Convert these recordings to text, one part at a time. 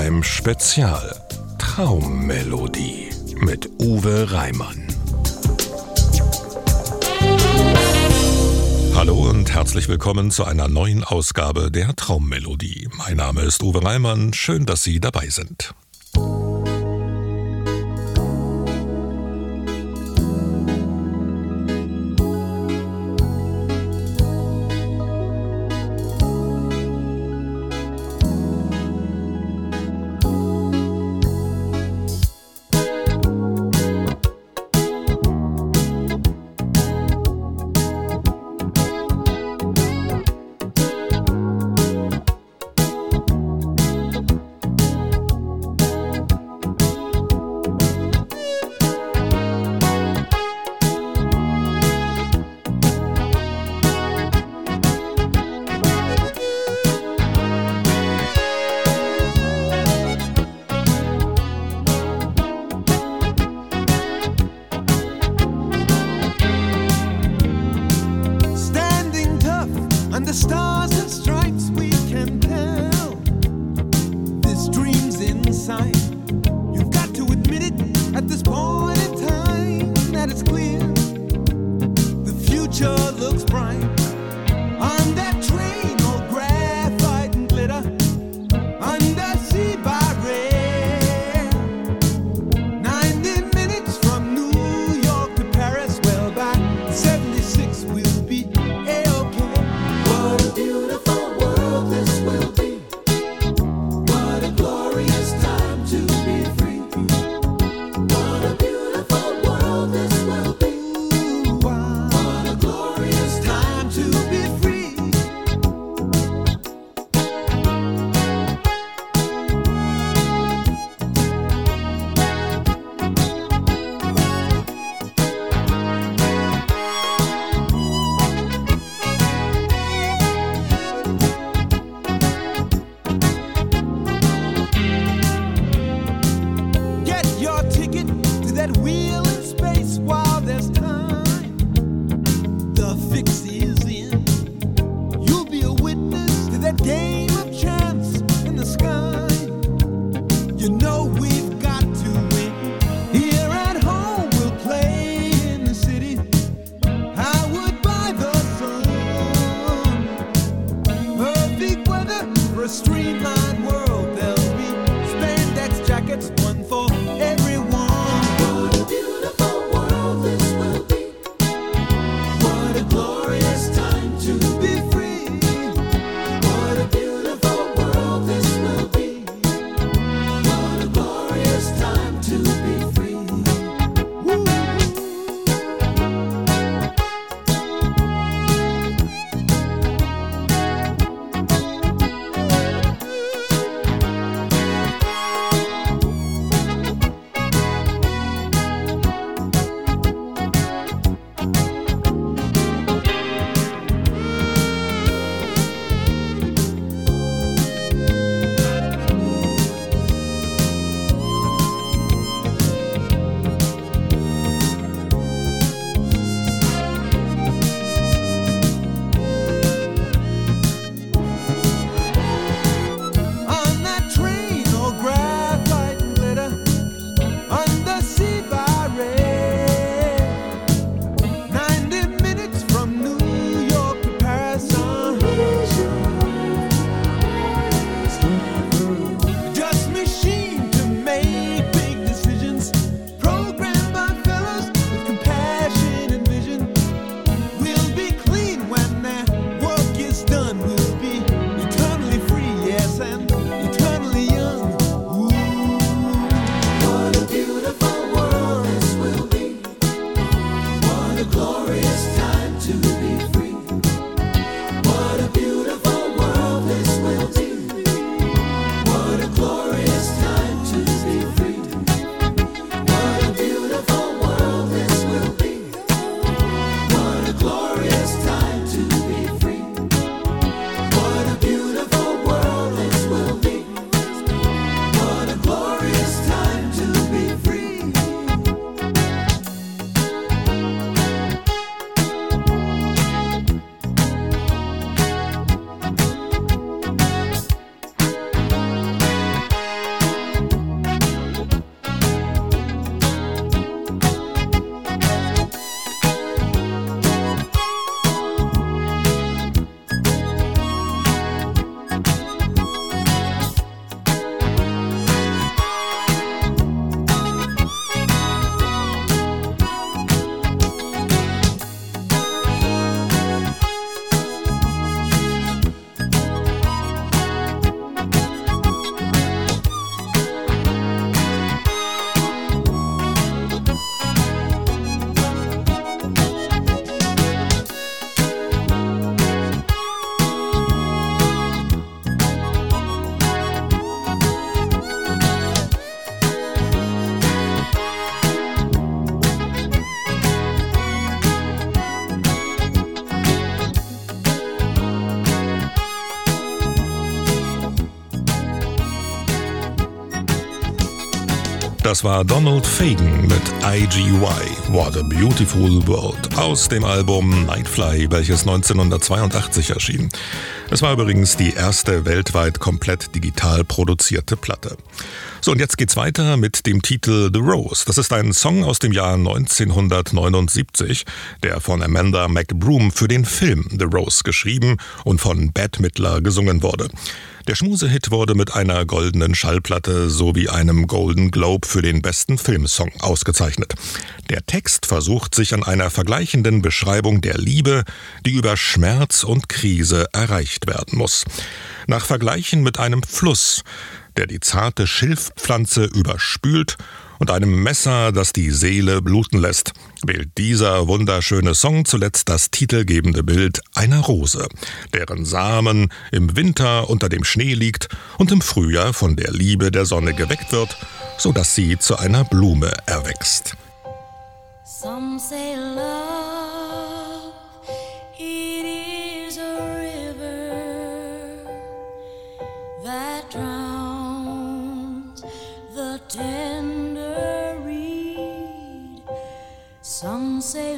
Time Spezial Traummelodie mit Uwe Reimann. Hallo und herzlich willkommen zu einer neuen Ausgabe der Traummelodie. Mein Name ist Uwe Reimann, schön, dass Sie dabei sind. said Das war Donald Fagan mit IGY, What a Beautiful World, aus dem Album Nightfly, welches 1982 erschien. Es war übrigens die erste weltweit komplett digital produzierte Platte. So, und jetzt geht's weiter mit dem Titel The Rose. Das ist ein Song aus dem Jahr 1979, der von Amanda McBroom für den Film The Rose geschrieben und von Bette Midler gesungen wurde. Der Schmusehit wurde mit einer goldenen Schallplatte sowie einem Golden Globe für den besten Filmsong ausgezeichnet. Der Text versucht sich an einer vergleichenden Beschreibung der Liebe, die über Schmerz und Krise erreicht werden muss. Nach Vergleichen mit einem Fluss, der die zarte Schilfpflanze überspült und einem Messer, das die Seele bluten lässt, wählt dieser wunderschöne Song zuletzt das titelgebende Bild einer Rose, deren Samen im Winter unter dem Schnee liegt und im Frühjahr von der Liebe der Sonne geweckt wird, so dass sie zu einer Blume erwächst. Some say love, say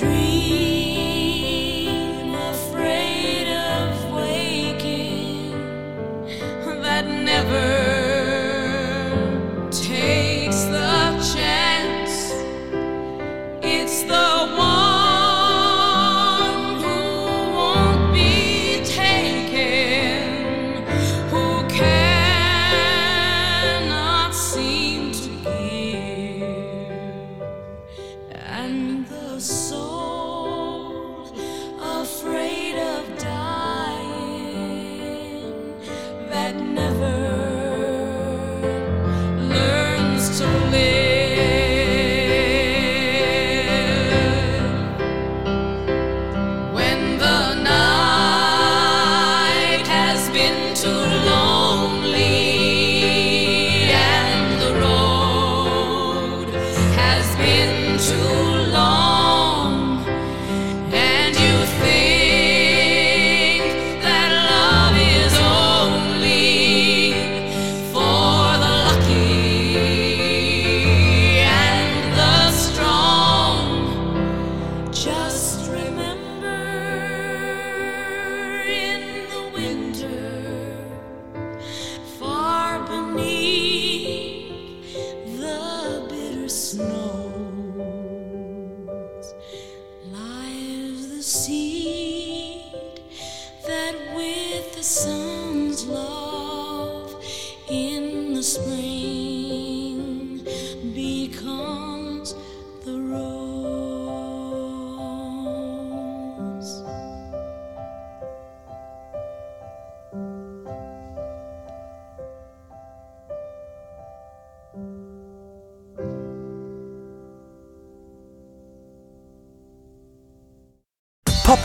dream that with the sun's love in the spring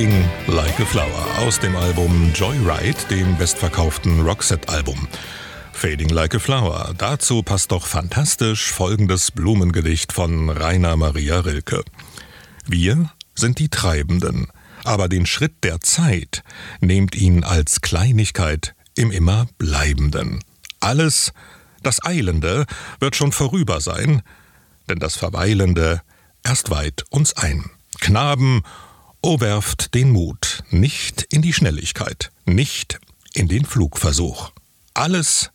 Fading Like a Flower aus dem Album Joyride, dem bestverkauften Roxette-Album. Fading Like a Flower. Dazu passt doch fantastisch folgendes Blumengedicht von Rainer Maria Rilke. Wir sind die Treibenden, aber den Schritt der Zeit nehmt ihn als Kleinigkeit im immer Bleibenden. Alles, das Eilende, wird schon vorüber sein, denn das Verweilende erst weit uns ein. Knaben O werft den Mut nicht in die Schnelligkeit, nicht in den Flugversuch. Alles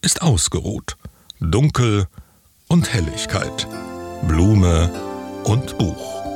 ist ausgeruht, Dunkel und Helligkeit, Blume und Buch.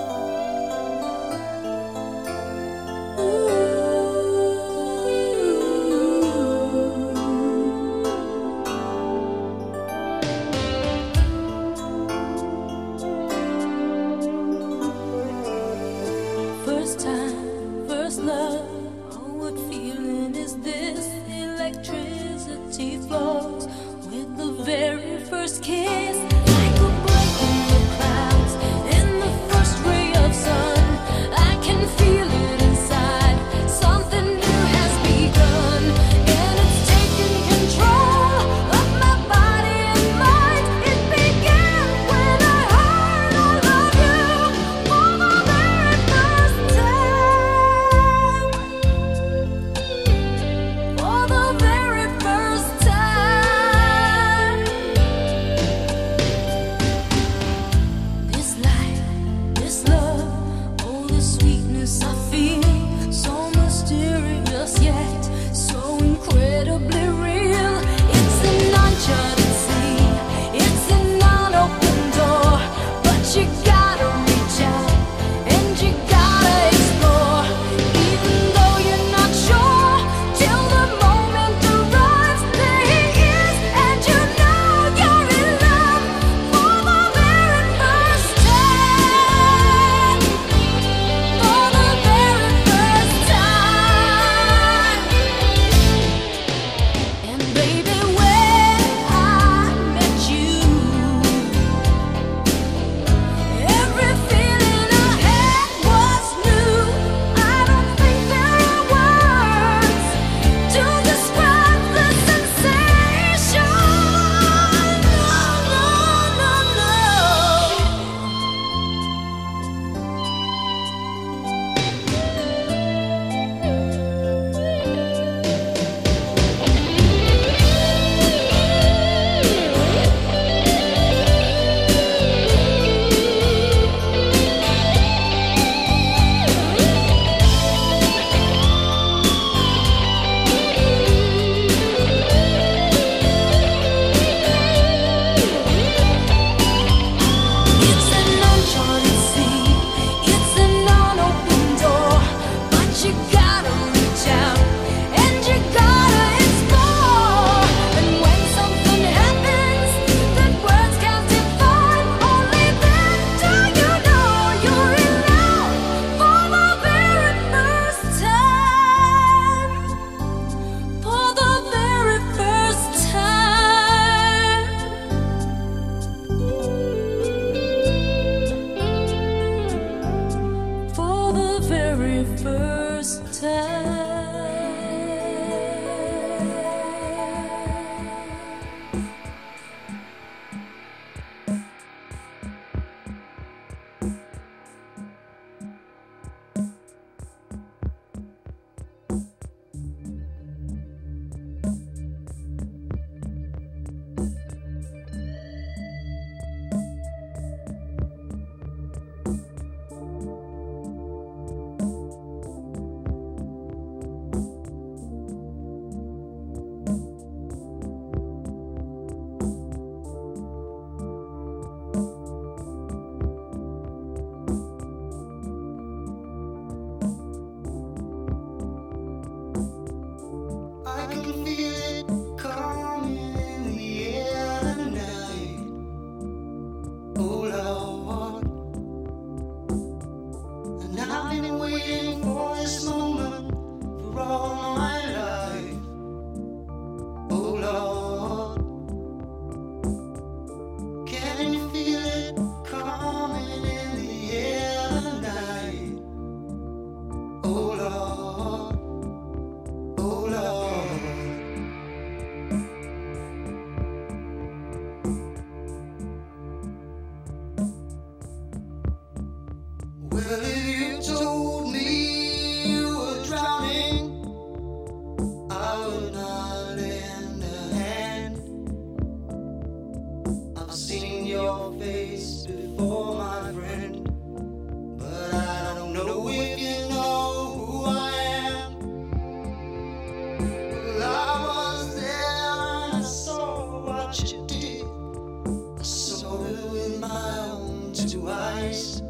two eyes.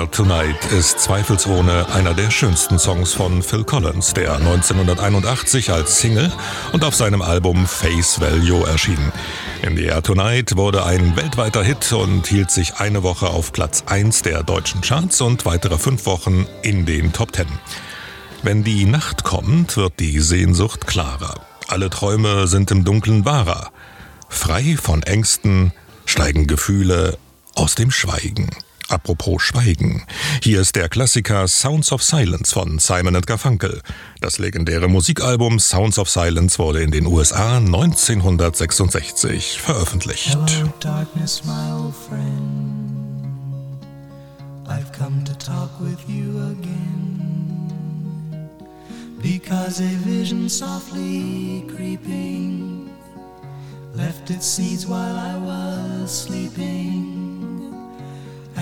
Air Tonight ist zweifelsohne einer der schönsten Songs von Phil Collins, der 1981 als Single und auf seinem Album Face Value erschien. In the Air Tonight wurde ein weltweiter Hit und hielt sich eine Woche auf Platz 1 der deutschen Charts und weitere fünf Wochen in den Top 10. Wenn die Nacht kommt, wird die Sehnsucht klarer. Alle Träume sind im Dunkeln wahrer. Frei von Ängsten steigen Gefühle aus dem Schweigen. Apropos Schweigen. Hier ist der Klassiker Sounds of Silence von Simon Garfunkel. Das legendäre Musikalbum Sounds of Silence wurde in den USA 1966 veröffentlicht. Hello, darkness, my old friend. I've come to talk with you again. Because a vision softly creeping left its seeds while I was sleeping.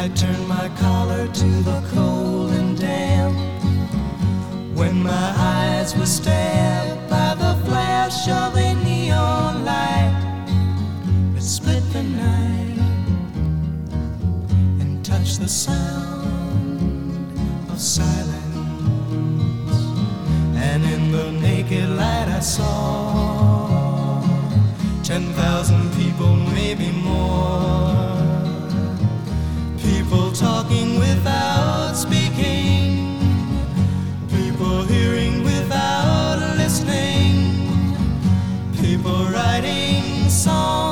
I turned my collar to the cold and damp. When my eyes were stabbed by the flash of a neon light that split the night and touched the sound of silence. And in the naked light, I saw song.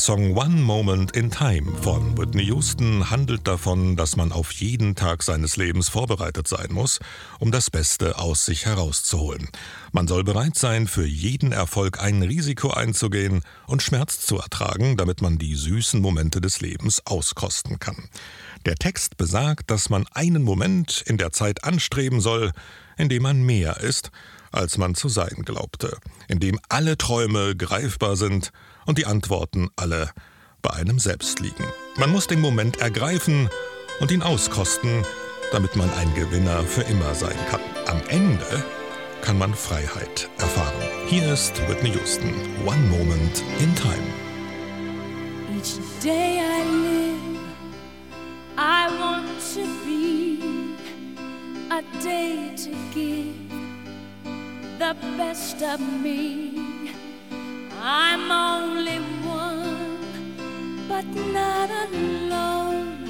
Song One Moment in Time von Whitney Houston handelt davon, dass man auf jeden Tag seines Lebens vorbereitet sein muss, um das Beste aus sich herauszuholen. Man soll bereit sein, für jeden Erfolg ein Risiko einzugehen und Schmerz zu ertragen, damit man die süßen Momente des Lebens auskosten kann. Der Text besagt, dass man einen Moment in der Zeit anstreben soll, in dem man mehr ist, als man zu sein glaubte, in dem alle Träume greifbar sind und die Antworten alle bei einem selbst liegen. Man muss den Moment ergreifen und ihn auskosten, damit man ein Gewinner für immer sein kann. Am Ende kann man Freiheit erfahren. Hier ist Whitney Houston, One Moment in Time. Each day I live, I want to be a day to give the best of me. I'm only one, but not alone.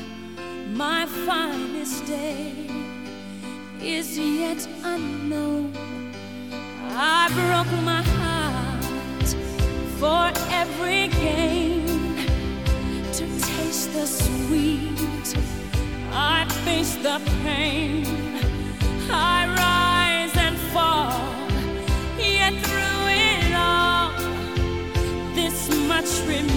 My finest day is yet unknown. I broke my heart for every gain to taste the sweet. I face the pain. I rise touch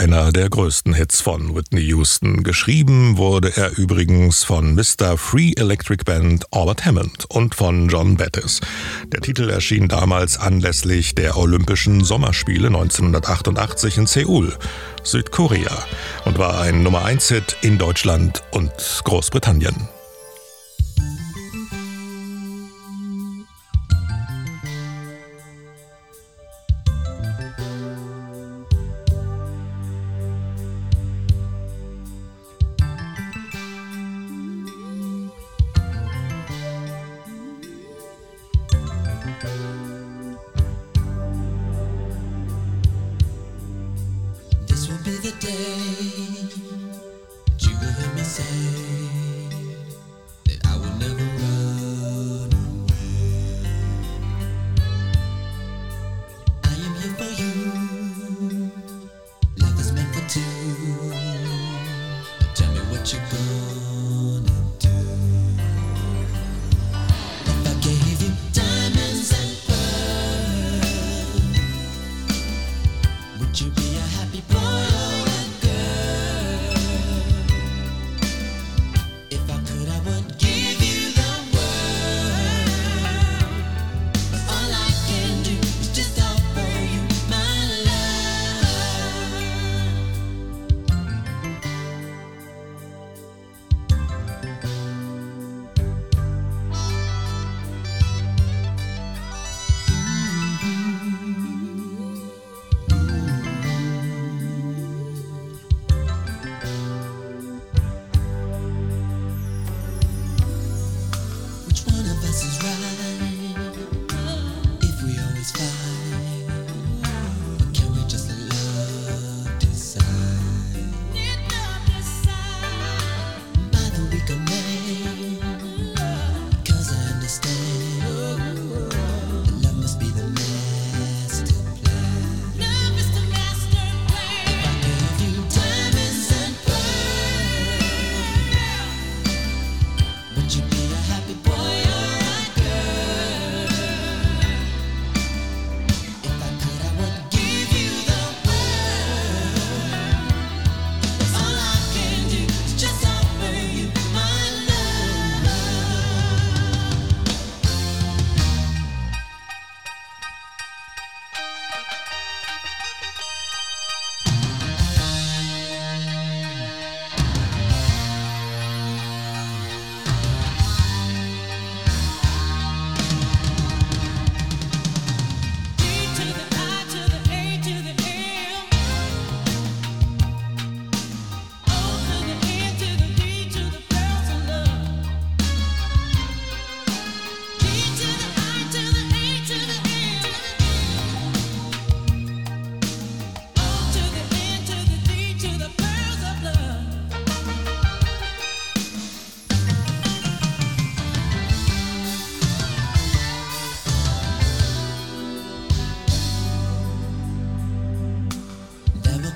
einer der größten Hits von Whitney Houston. Geschrieben wurde er übrigens von Mr. Free Electric Band Albert Hammond und von John Bettis. Der Titel erschien damals anlässlich der Olympischen Sommerspiele 1988 in Seoul, Südkorea und war ein Nummer 1 Hit in Deutschland und Großbritannien.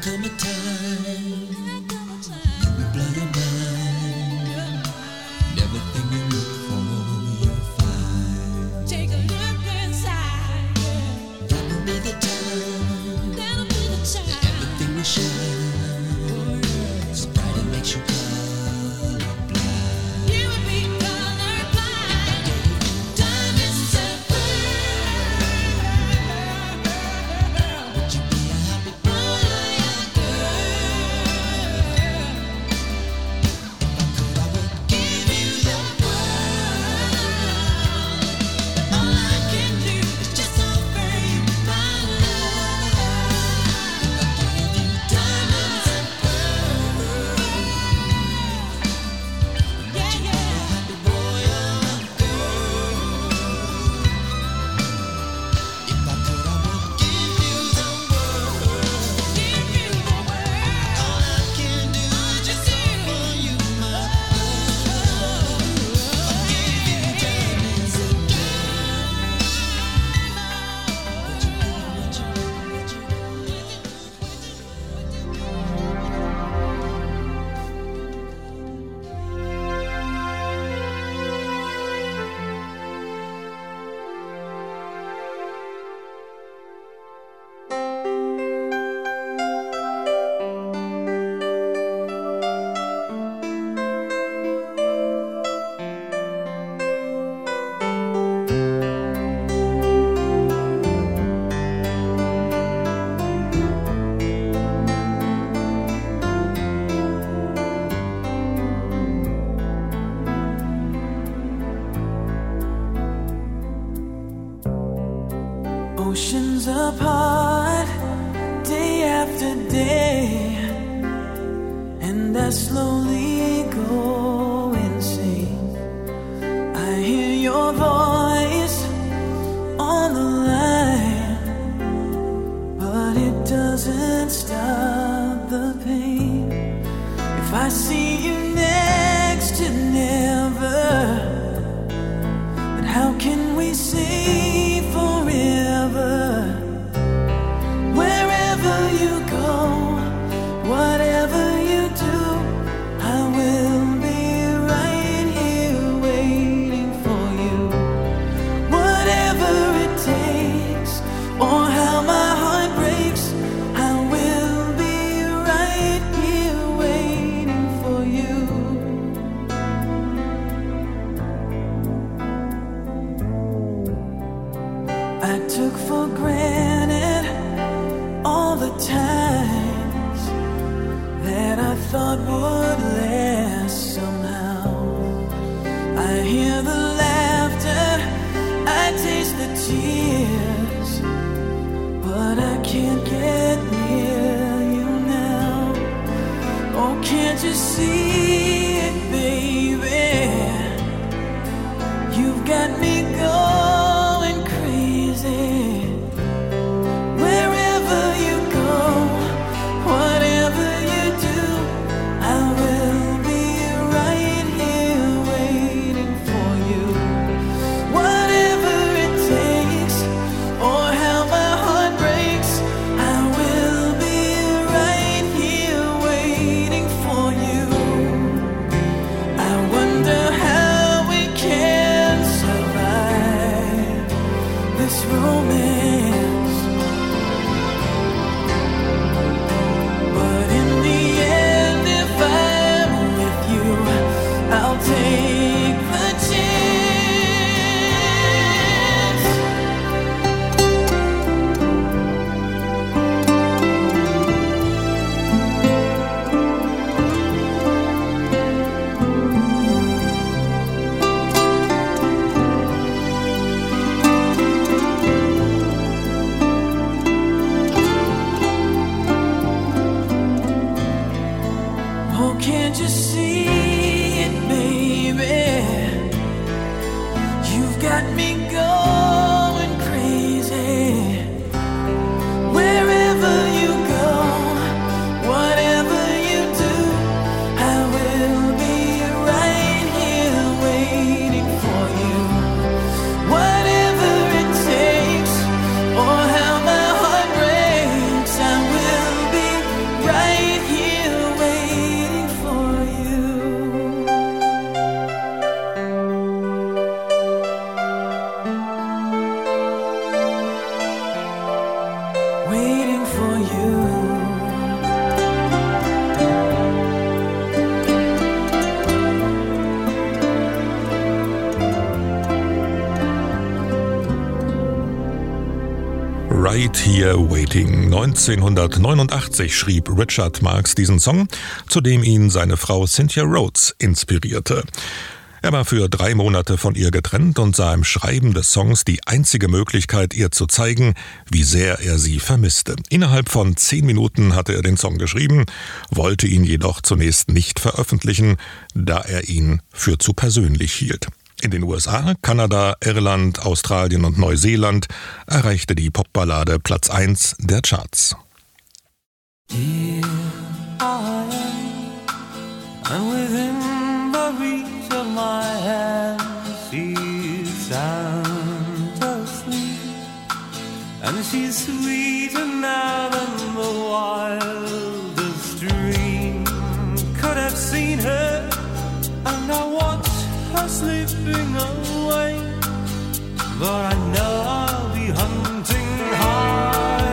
come a time see. Here Waiting. 1989 schrieb Richard Marx diesen Song, zu dem ihn seine Frau Cynthia Rhodes inspirierte. Er war für drei Monate von ihr getrennt und sah im Schreiben des Songs die einzige Möglichkeit, ihr zu zeigen, wie sehr er sie vermisste. Innerhalb von zehn Minuten hatte er den Song geschrieben, wollte ihn jedoch zunächst nicht veröffentlichen, da er ihn für zu persönlich hielt. In den USA, Kanada, Irland, Australien und Neuseeland erreichte die Popballade Platz 1 der Charts. Seen her, and I watch her slipping away, but I know I'll be hunting high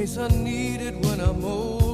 case I need it when I'm old.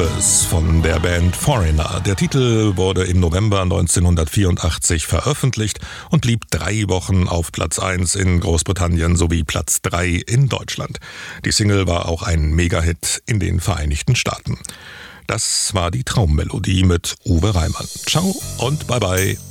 Surface von der Band Foreigner. Der Titel wurde im November 1984 veröffentlicht und blieb drei Wochen auf Platz 1 in Großbritannien sowie Platz 3 in Deutschland. Die Single war auch ein Megahit in den Vereinigten Staaten. Das war die Traummelodie mit Uwe Reimann. Ciao und bye bye.